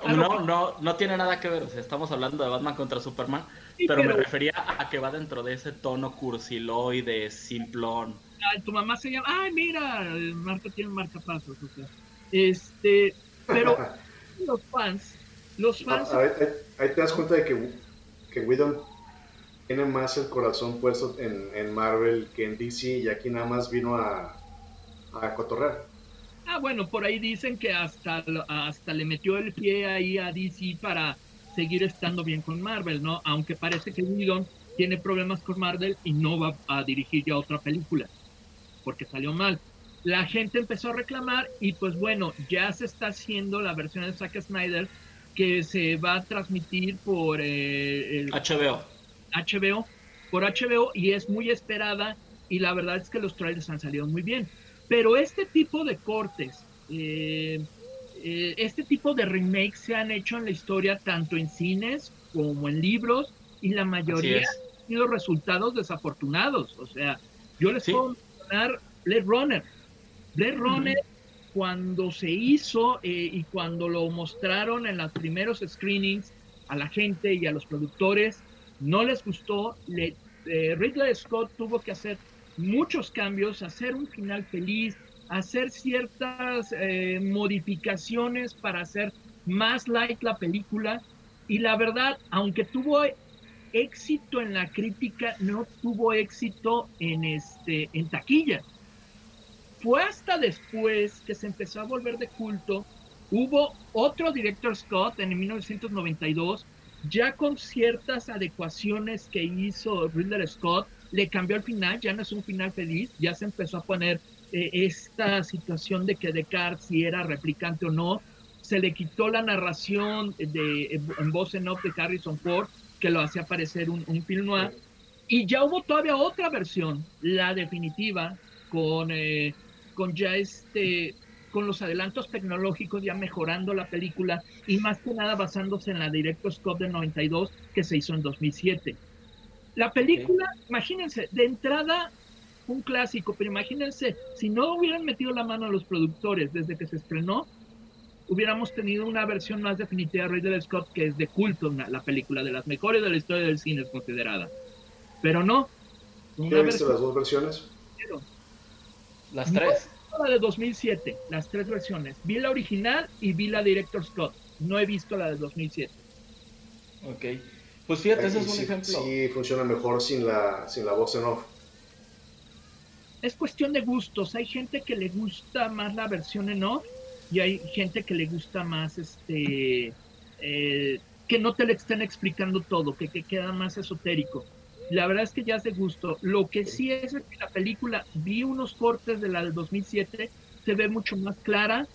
Speaker 3: no, no, no tiene nada que ver, o sea, estamos hablando de Batman contra Superman, pero, me refería a que va dentro de ese tono cursiloide, simplón.
Speaker 4: Tu mamá se llama, ay, mira, Marta tiene marcapasos, o sea, este, pero los fans, los fans...
Speaker 2: ahí, te das cuenta de que, que Whedon tiene más el corazón puesto en, en Marvel que en DC y aquí nada más vino a a cotorrear.
Speaker 4: Ah, bueno, por ahí dicen que hasta, hasta le metió el pie ahí a DC para seguir estando bien con Marvel, ¿no? Aunque parece que Whedon tiene problemas con Marvel y no va a dirigir ya otra película, porque salió mal. La gente empezó a reclamar y pues bueno, ya se está haciendo la versión de Zack Snyder que se va a transmitir por
Speaker 3: eh, el HBO.
Speaker 4: HBO, por HBO y es muy esperada y la verdad es que los trailers han salido muy bien. Pero este tipo de cortes, eh, eh, este tipo de remakes se han hecho en la historia tanto en cines como en libros y la mayoría han sido resultados desafortunados. O sea, yo les puedo mencionar Blade Runner. Blade Runner, cuando se hizo eh, y cuando lo mostraron en los primeros screenings a la gente y a los productores, no les gustó. Ridley Scott tuvo que hacer muchos cambios, hacer un final feliz, hacer ciertas eh, modificaciones para hacer más light la película. Y la verdad, aunque tuvo éxito en la crítica, no tuvo éxito en, este, en taquilla. Fue hasta después que se empezó a volver de culto. Hubo otro director Scott en 1992, ya con ciertas adecuaciones que hizo Ridley Scott, le cambió el final, ya no es un final feliz, ya se empezó a poner eh, esta situación de que Descartes si era replicante o no, se le quitó la narración de, en voz en off de Harrison Ford, que lo hacía parecer un, un film noir. Y ya hubo todavía otra versión, la definitiva, con, eh, con ya este con los adelantos tecnológicos ya mejorando la película y más que nada basándose en la Cut del 92 que se hizo en 2007. La película, imagínense, de entrada un clásico, pero imagínense, si no hubieran metido la mano a los productores desde que se estrenó, hubiéramos tenido una versión más definitiva de Ridley Scott que es de culto, la película de las mejores de la historia del cine es considerada. Pero no.
Speaker 2: ¿Qué viste las dos versiones?
Speaker 3: Las tres.
Speaker 4: la de 2007, las tres versiones. Vi la original y vi la Director Scott. No he visto la de 2007.
Speaker 3: Ok. Pues fíjate, ese es un ejemplo.
Speaker 2: Sí, funciona mejor sin la, sin la voz en off.
Speaker 4: Es cuestión de gustos. Hay gente que le gusta más la versión en off y hay gente que le gusta más este eh, que no te le estén explicando todo, que, que queda más esotérico. La verdad es que ya es de gusto. Lo que sí es que la película, vi unos cortes de la del 2007, se ve mucho más clara,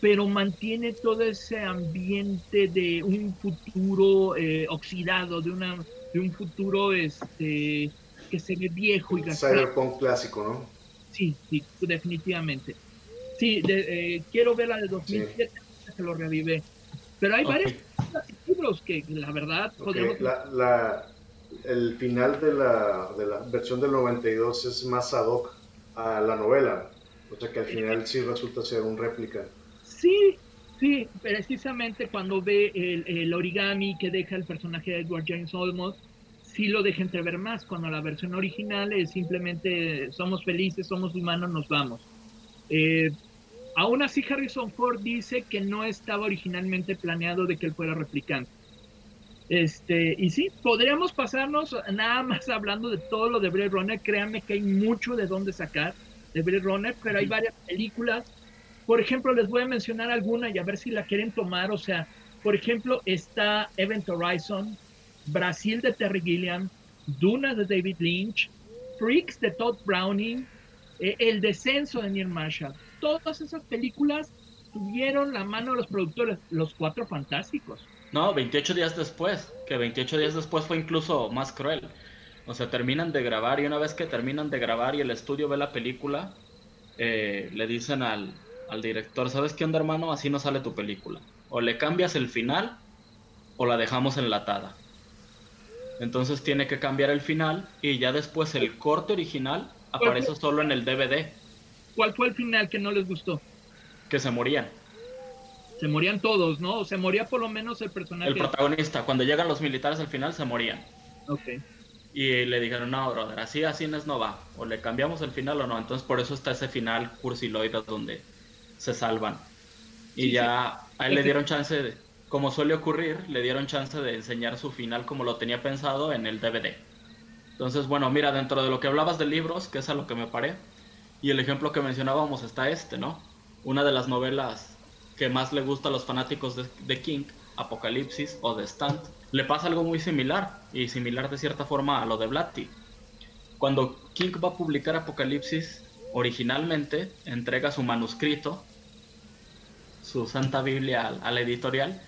Speaker 4: pero mantiene todo ese ambiente de un futuro eh, oxidado, de, una, de un futuro este, que se ve viejo y
Speaker 2: gastado. Cyberpunk clásico, ¿no?
Speaker 4: Sí, sí, definitivamente. Sí, eh, quiero ver la del 2007, que lo revive. Pero hay varios libros que la verdad
Speaker 2: la, el final de la, de la versión del 92 es más ad hoc a la novela. O sea que al final sí resulta ser un réplica.
Speaker 4: Sí, sí, precisamente cuando ve el, el origami que deja el personaje de Edward James Olmos, sí lo deja entrever más, cuando la versión original es simplemente somos felices, somos humanos, nos vamos. Eh, aún así Harrison Ford dice que no estaba originalmente planeado de que él fuera replicante. Este, y sí, podríamos pasarnos nada más hablando de todo lo de Blade Runner. Créanme que hay mucho de dónde sacar de Blade Runner, pero hay varias películas. Por ejemplo, les voy a mencionar alguna y a ver si la quieren tomar. O sea, por ejemplo, está Event Horizon, Brasil de Terry Gilliam, Duna de David Lynch, Freaks de Todd Browning, eh, El Descenso de Neil Marshall. Todas esas películas tuvieron la mano de los productores, los cuatro fantásticos.
Speaker 3: No, 28 días después, que 28 días después fue incluso más cruel. O sea, terminan de grabar y una vez que terminan de grabar y el estudio ve la película, eh, le dicen al, al director, ¿sabes qué onda hermano? Así no sale tu película. O le cambias el final o la dejamos enlatada. Entonces tiene que cambiar el final y ya después el corte original aparece solo en el DVD.
Speaker 4: ¿Cuál fue el final que no les gustó?
Speaker 3: Que se morían
Speaker 4: se morían todos, ¿no? O se moría por lo menos el personaje.
Speaker 3: El protagonista, cuando llegan los militares al final se morían.
Speaker 4: Ok.
Speaker 3: Y le dijeron, no, brother, así así no va. O le cambiamos el final o no. Entonces por eso está ese final cursiloide donde se salvan. Y ya a él le dieron chance, de, como suele ocurrir, le dieron chance de enseñar su final como lo tenía pensado en el DVD. Entonces, bueno, mira, dentro de lo que hablabas de libros, que es a lo que me paré, y el ejemplo que mencionábamos está este, ¿no? Una de las novelas que más le gusta a los fanáticos de, King, Apocalipsis o de Stand, le pasa algo muy similar, y similar de cierta forma a lo de Blatty. Cuando King va a publicar Apocalipsis, originalmente entrega su manuscrito, su Santa Biblia a, la editorial,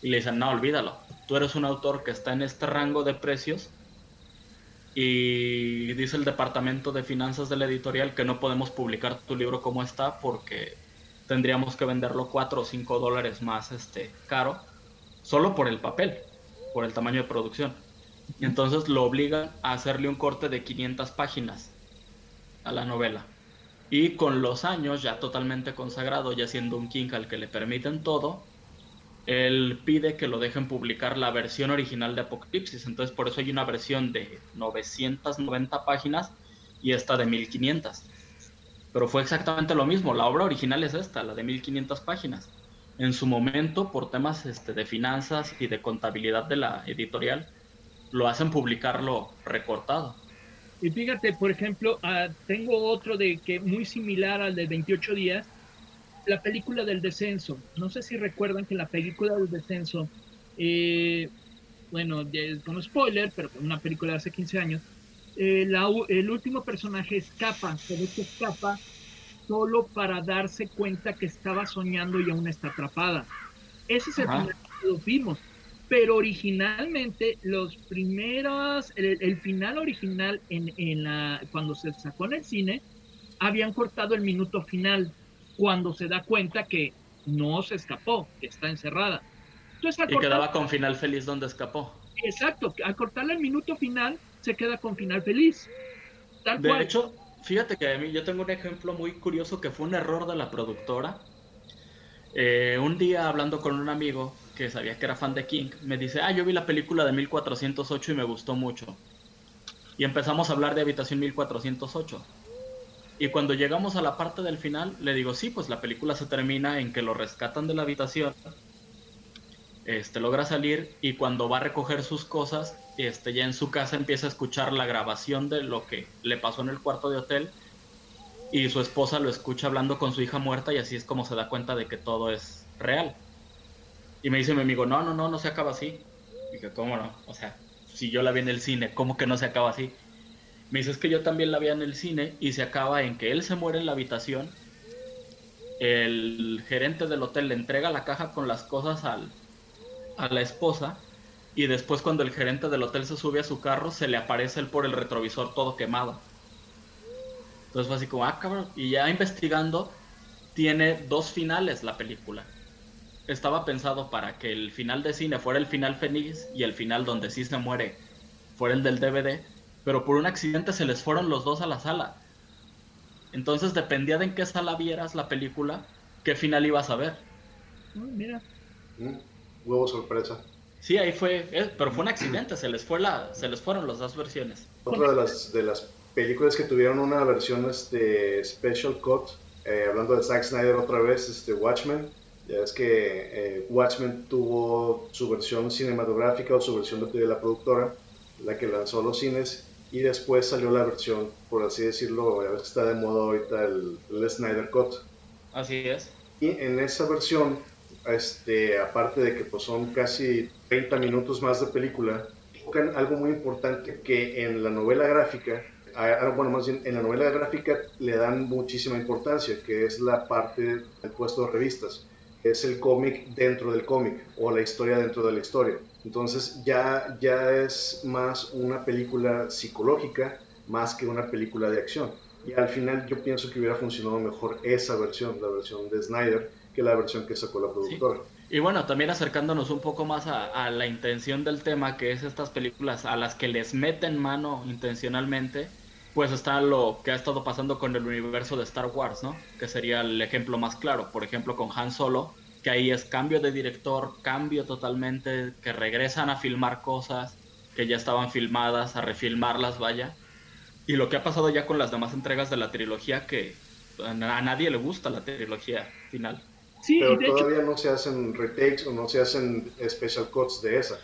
Speaker 3: y le dicen, no, olvídalo, tú eres un autor que está en este rango de precios, y dice el departamento de finanzas de la editorial que no podemos publicar tu libro como está porque tendríamos que venderlo 4 o 5 dólares más este, caro, solo por el papel, por el tamaño de producción. Y entonces lo obligan a hacerle un corte de 500 páginas a la novela. Y con los años, ya totalmente consagrado, ya siendo un King al que le permiten todo, él pide que lo dejen publicar la versión original de Apocalipsis. Entonces por eso hay una versión de 990 páginas y esta de 1500. Pero fue exactamente lo mismo. La obra original es esta, la de 1500 páginas. En su momento, por temas este, de finanzas y de contabilidad de la editorial, lo hacen publicarlo recortado.
Speaker 4: Y fíjate, por ejemplo, ah, tengo otro de que muy similar al de 28 días, la película del descenso. No sé si recuerdan que la película del descenso, eh, bueno, con spoiler, pero una película de hace 15 años, eh, el último personaje escapa, se que escapa solo para darse cuenta que estaba soñando y aún está atrapada. Ese es el primer que lo vimos. Pero originalmente, los primeros, el, final original en, en, la, cuando se sacó en el cine, habían cortado el minuto final, cuando se da cuenta que no se escapó, que está encerrada.
Speaker 3: Entonces, y quedaba con final feliz donde escapó.
Speaker 4: Exacto, al cortarle el minuto final, se queda con final feliz.
Speaker 3: de hecho, fíjate que a mí yo tengo un ejemplo muy curioso que fue un error de la productora. Eh, un día hablando con un amigo que sabía que era fan de King, me dice, ah, yo vi la película de 1408 y me gustó mucho. Y empezamos a hablar de Habitación 1408. Y cuando llegamos a la parte del final, le digo, sí, pues la película se termina en que lo rescatan de la habitación, este, logra salir y cuando va a recoger sus cosas, este, ya en su casa empieza a escuchar la grabación de lo que le pasó en el cuarto de hotel y su esposa lo escucha hablando con su hija muerta y así es como se da cuenta de que todo es real. Y me dice mi amigo, no, no, no, no se acaba así. Y dije, ¿cómo no? O sea, si yo la vi en el cine, ¿cómo que no se acaba así? Me dice, es que yo también la vi en el cine y se acaba en que él se muere en la habitación, el gerente del hotel le entrega la caja con las cosas al, a la esposa y después cuando el gerente del hotel se sube a su carro se le aparece él por el retrovisor todo quemado. Entonces fue así como, ah, cabrón. Y ya investigando, tiene dos finales la película. Estaba pensado para que el final de cine fuera el final feliz y el final donde sí se muere fuera el del DVD, pero por un accidente se les fueron los dos a la sala. Entonces dependía de en qué sala vieras la película, qué final ibas a ver.
Speaker 4: mira.
Speaker 2: Mm huevo sorpresa.
Speaker 3: Sí, ahí fue, eh, pero fue un accidente, se les, fue la, se les fueron las dos versiones.
Speaker 2: Otra de las, de las películas que tuvieron una versión este, Special Cut, eh, hablando de Zack Snyder otra vez, este, Watchmen, ya es que eh, Watchmen tuvo su versión cinematográfica o su versión de la productora, la que lanzó a los cines, y después salió la versión, por así decirlo, ya ves que está de moda ahorita el, el Snyder Cut.
Speaker 3: Así es.
Speaker 2: Y en esa versión este, aparte de que pues, son casi 30 minutos más de película, tocan algo muy importante que en la novela gráfica, bueno, más bien en la novela gráfica le dan muchísima importancia, que es la parte del puesto de revistas, es el cómic dentro del cómic o la historia dentro de la historia. Entonces ya, ya es más una película psicológica más que una película de acción. Y al final yo pienso que hubiera funcionado mejor esa versión, la versión de Snyder, que la versión que sacó la productora.
Speaker 3: Y bueno, también acercándonos un poco más a, la intención del tema, que es estas películas a las que les meten mano intencionalmente, pues está lo que ha estado pasando con el universo de Star Wars, ¿no? Que sería el ejemplo más claro. Por ejemplo, con Han Solo, que ahí es cambio de director, cambio totalmente, que regresan a filmar cosas que ya estaban filmadas, a refilmarlas, vaya. Y lo que ha pasado ya con las demás entregas de la trilogía, que a nadie le gusta la trilogía final
Speaker 2: pero todavía no se hacen retakes o no se hacen special cuts de esa.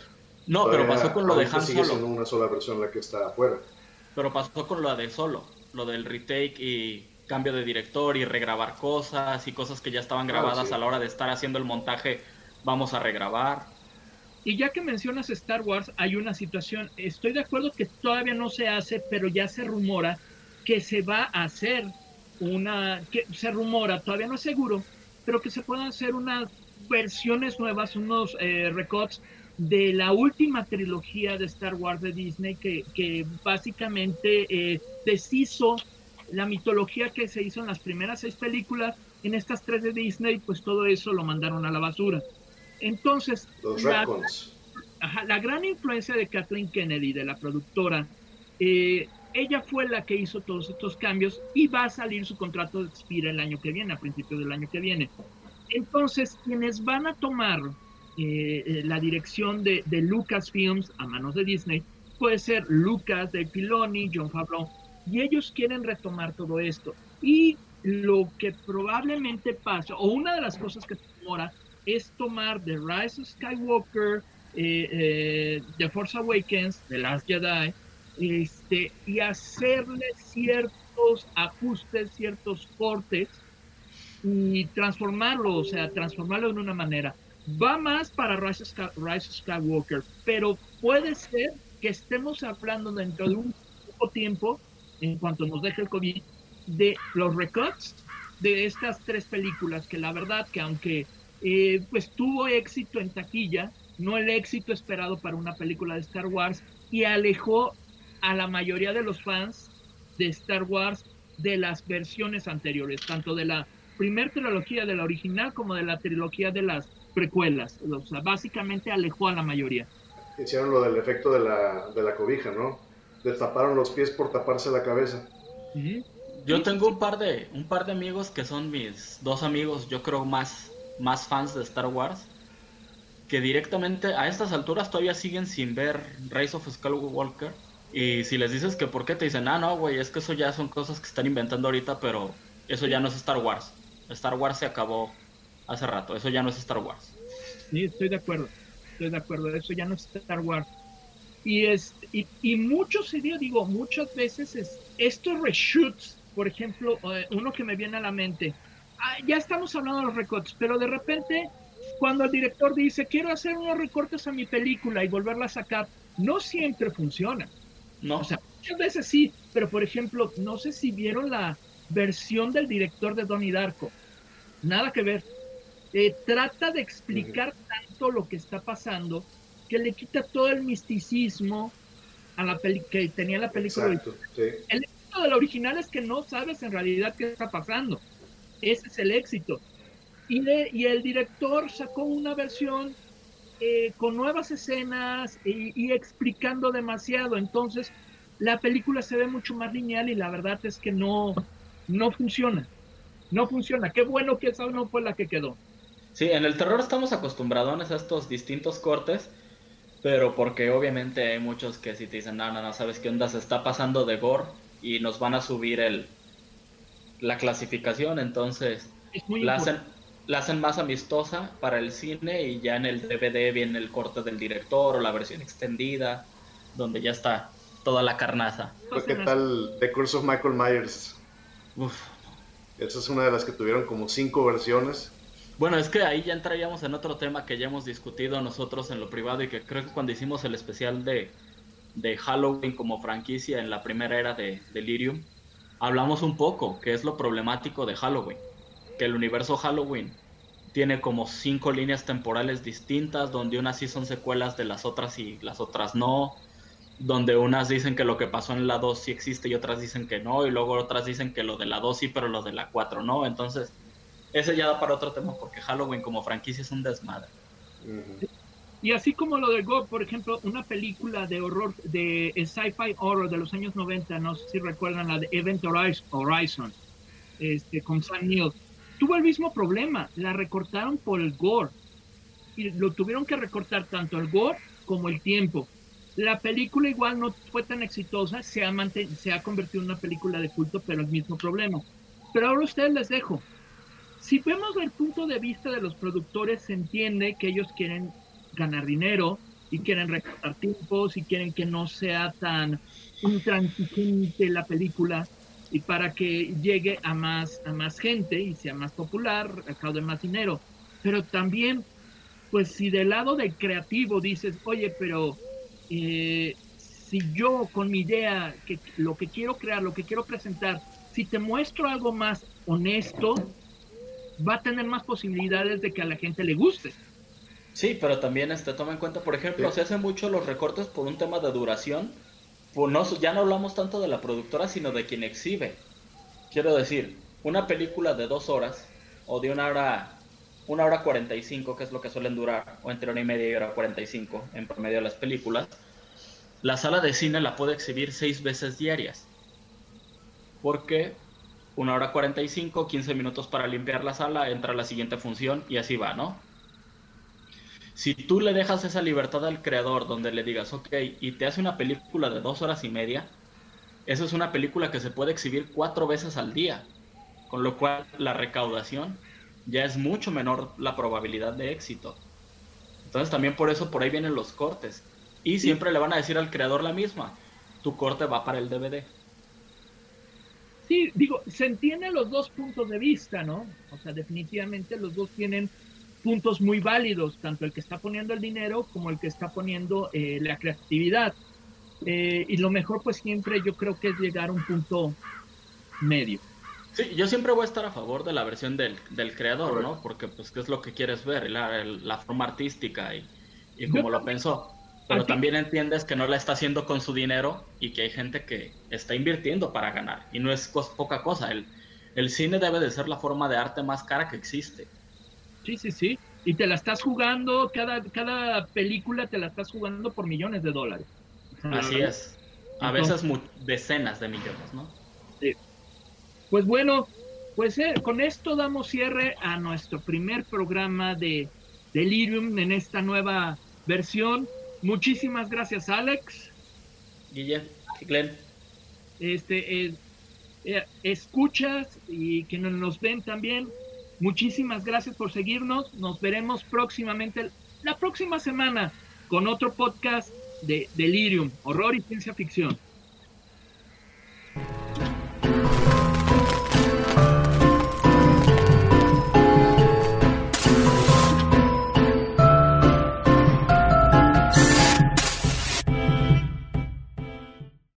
Speaker 3: No, pero pasó con lo de Han
Speaker 2: sigue siendo una sola versión la que está afuera.
Speaker 3: Pero pasó con lo de Solo, lo del retake y cambio de director y regrabar cosas y cosas que ya estaban grabadas a la hora de estar haciendo el montaje, vamos a regrabar.
Speaker 4: Y ya que mencionas Star Wars, hay una situación, estoy de acuerdo que todavía no se hace, pero ya se rumora que se va a hacer una, que se rumora, todavía no es seguro, pero que se puedan hacer unas versiones nuevas, unos eh, records de la última trilogía de Star Wars de Disney que, que básicamente eh, deshizo la mitología que se hizo en las primeras seis películas, en estas tres de Disney, pues todo eso lo mandaron a la basura. Entonces, la, la, gran influencia de Kathleen Kennedy, de la productora, eh, ella fue la que hizo todos estos cambios y va a salir su contrato de expira el año que viene, a principios del año que viene. Entonces, quienes van a tomar eh, eh, la dirección de, de Lucasfilms a manos de Disney, puede ser Lucas, de Filoni, John Favreau, y ellos quieren retomar todo esto. Y lo que probablemente pasa, o una de las cosas que demora, es tomar The Rise of Skywalker, eh, The Force Awakens, The Last Jedi, este, y hacerle ciertos ajustes, ciertos cortes y transformarlo, o sea, transformarlo de una manera. Va más para Rise Skywalker, pero puede ser que estemos hablando dentro de un poco tiempo, en cuanto nos deje el COVID, de los recuts de estas tres películas, que la verdad que aunque eh, pues tuvo éxito en taquilla, no el éxito esperado para una película de Star Wars, y alejó a la mayoría de los fans de Star Wars de las versiones anteriores, tanto de la primer trilogía de la original como de la trilogía de las precuelas. O sea, básicamente alejó a la mayoría.
Speaker 2: Hicieron lo del efecto de la, de la cobija, ¿no? Destaparon los pies por taparse la cabeza.
Speaker 3: Yo tengo un par de un par de amigos que son mis dos amigos, yo creo más más fans de Star Wars que directamente a estas alturas todavía siguen sin ver Rise of Skywalker y si les dices que por qué te dicen, "Ah, no, güey, es que eso ya son cosas que están inventando ahorita, pero eso ya no es Star Wars. Star Wars se acabó hace rato, eso ya no es Star Wars."
Speaker 4: Sí, estoy de acuerdo. Estoy de acuerdo, eso ya no es Star Wars. Y, es, y, y mucho sería, digo, muchas veces es, estos reshoots, por ejemplo, eh, uno que me viene a la mente, ah, ya estamos hablando de los recortes, pero de repente cuando el director dice, quiero hacer unos recortes a mi película y volverla a sacar, no siempre funciona.
Speaker 3: No.
Speaker 4: O sea, muchas veces sí, pero por ejemplo, no sé si vieron la versión del director de Donnie Darko. Nada que ver. Eh, trata de explicar tanto lo que está pasando que le quita todo el misticismo a la peli que tenía la película.
Speaker 2: Exacto, sí.
Speaker 4: El éxito de la original es que no sabes en realidad qué está pasando. Ese es el éxito. Y, de- y el director sacó una versión eh, con nuevas escenas y, y explicando demasiado. Entonces, la película se ve mucho más lineal y la verdad es que no, no funciona. No funciona. Qué bueno que esa no fue la que quedó.
Speaker 3: Sí, en el terror estamos acostumbrados a estos distintos cortes, pero porque obviamente hay muchos que si te dicen, no, no, no, ¿sabes qué onda? Se está pasando de gore y nos van a subir el la clasificación, entonces
Speaker 4: Es muy
Speaker 3: la hacen, la hacen más amistosa para el cine y ya en el DVD viene el corte del director o la versión extendida, donde ya está toda la carnaza.
Speaker 2: Pero ¿Qué tal The Curse of Michael Myers?
Speaker 3: Uf.
Speaker 2: Esa es una de las que tuvieron como cinco versiones.
Speaker 3: Bueno, es que ahí ya entraríamos en otro tema que ya hemos discutido nosotros en lo privado y que creo que cuando hicimos el especial de, de Halloween como franquicia en la primera era de Delirium, hablamos un poco que es lo problemático de Halloween, que el universo Halloween tiene como cinco líneas temporales distintas, donde unas sí son secuelas de las otras y las otras no, donde unas dicen que lo que pasó en la 2 sí existe y otras dicen que no, y luego otras dicen que lo de la 2 sí, pero lo de la 4 no, entonces ese ya da para otro tema porque Halloween como franquicia es un desmadre.
Speaker 4: Y así como lo de Go, por ejemplo, una película de horror, de sci-fi horror de los años 90, no sé si recuerdan la de Event Horiz- Horizon, este, con Sam Neill, tuvo el mismo problema, la recortaron por el gore. Y lo tuvieron que recortar tanto el gore como el tiempo. La película igual no fue tan exitosa, se ha, se ha convertido en una película de culto, pero el mismo problema. Pero ahora ustedes les dejo. Si vemos el punto de vista de los productores, se entiende que ellos quieren ganar dinero y quieren recortar tiempos y quieren que no sea tan intransigente la película y para que llegue a más, a más gente y sea más popular, recaude más dinero. Pero también, pues si del lado del creativo dices, oye, pero eh, si yo con mi idea, que lo que quiero crear, lo que quiero presentar, si te muestro algo más honesto, va a tener más posibilidades de que a la gente le guste.
Speaker 3: Sí, pero también este, toma en cuenta, por ejemplo,
Speaker 2: Sí.
Speaker 3: se hacen mucho los recortes por un tema de duración. Pues no, ya no hablamos tanto de la productora, sino de quien exhibe. Quiero decir, una película de dos horas o de una hora, una hora 45, que es lo que suelen durar, o entre una y media y hora 45 en promedio de las películas, la sala de cine la puede exhibir seis veces diarias. Porque una hora 45, 15 minutos para limpiar la sala, entra la siguiente función y así va, ¿no? Si tú le dejas esa libertad al creador donde le digas, ok, y te hace una película de dos horas y media, esa es una película que se puede exhibir cuatro veces al día, con lo cual la recaudación ya es mucho menor la probabilidad de éxito. Entonces también por eso por ahí vienen los cortes. Y siempre le van a decir al creador la misma, tu corte va para el DVD.
Speaker 4: Sí, digo, se entienden los dos puntos de vista, ¿no? O sea, definitivamente los dos tienen puntos muy válidos, tanto el que está poniendo el dinero como el que está poniendo eh, la creatividad. Eh, y lo mejor, pues siempre yo creo que es llegar a un punto medio.
Speaker 3: Sí, yo siempre voy a estar a favor de la versión del, del creador, ¿no? Porque pues qué es lo que quieres ver, la, la forma artística y, y como lo pensó. Pero también entiendes que no la está haciendo con su dinero y que hay gente que está invirtiendo para ganar. Y no es poca cosa. El, el cine debe de ser la forma de arte más cara que existe.
Speaker 4: Sí, sí, sí. Y te la estás jugando, cada, cada película te la estás jugando por millones de dólares.
Speaker 3: Así es. A veces decenas de millones, ¿no?
Speaker 4: Sí. Pues bueno, pues eh, con esto damos cierre a nuestro primer programa de Delirium en esta nueva versión. Muchísimas gracias, Alex.
Speaker 3: Guille, Glenn.
Speaker 4: Este, eh, eh, escuchas y que nos ven también. Muchísimas gracias por seguirnos. Nos veremos próximamente, la próxima semana, con otro podcast de Delirium, horror y ciencia ficción.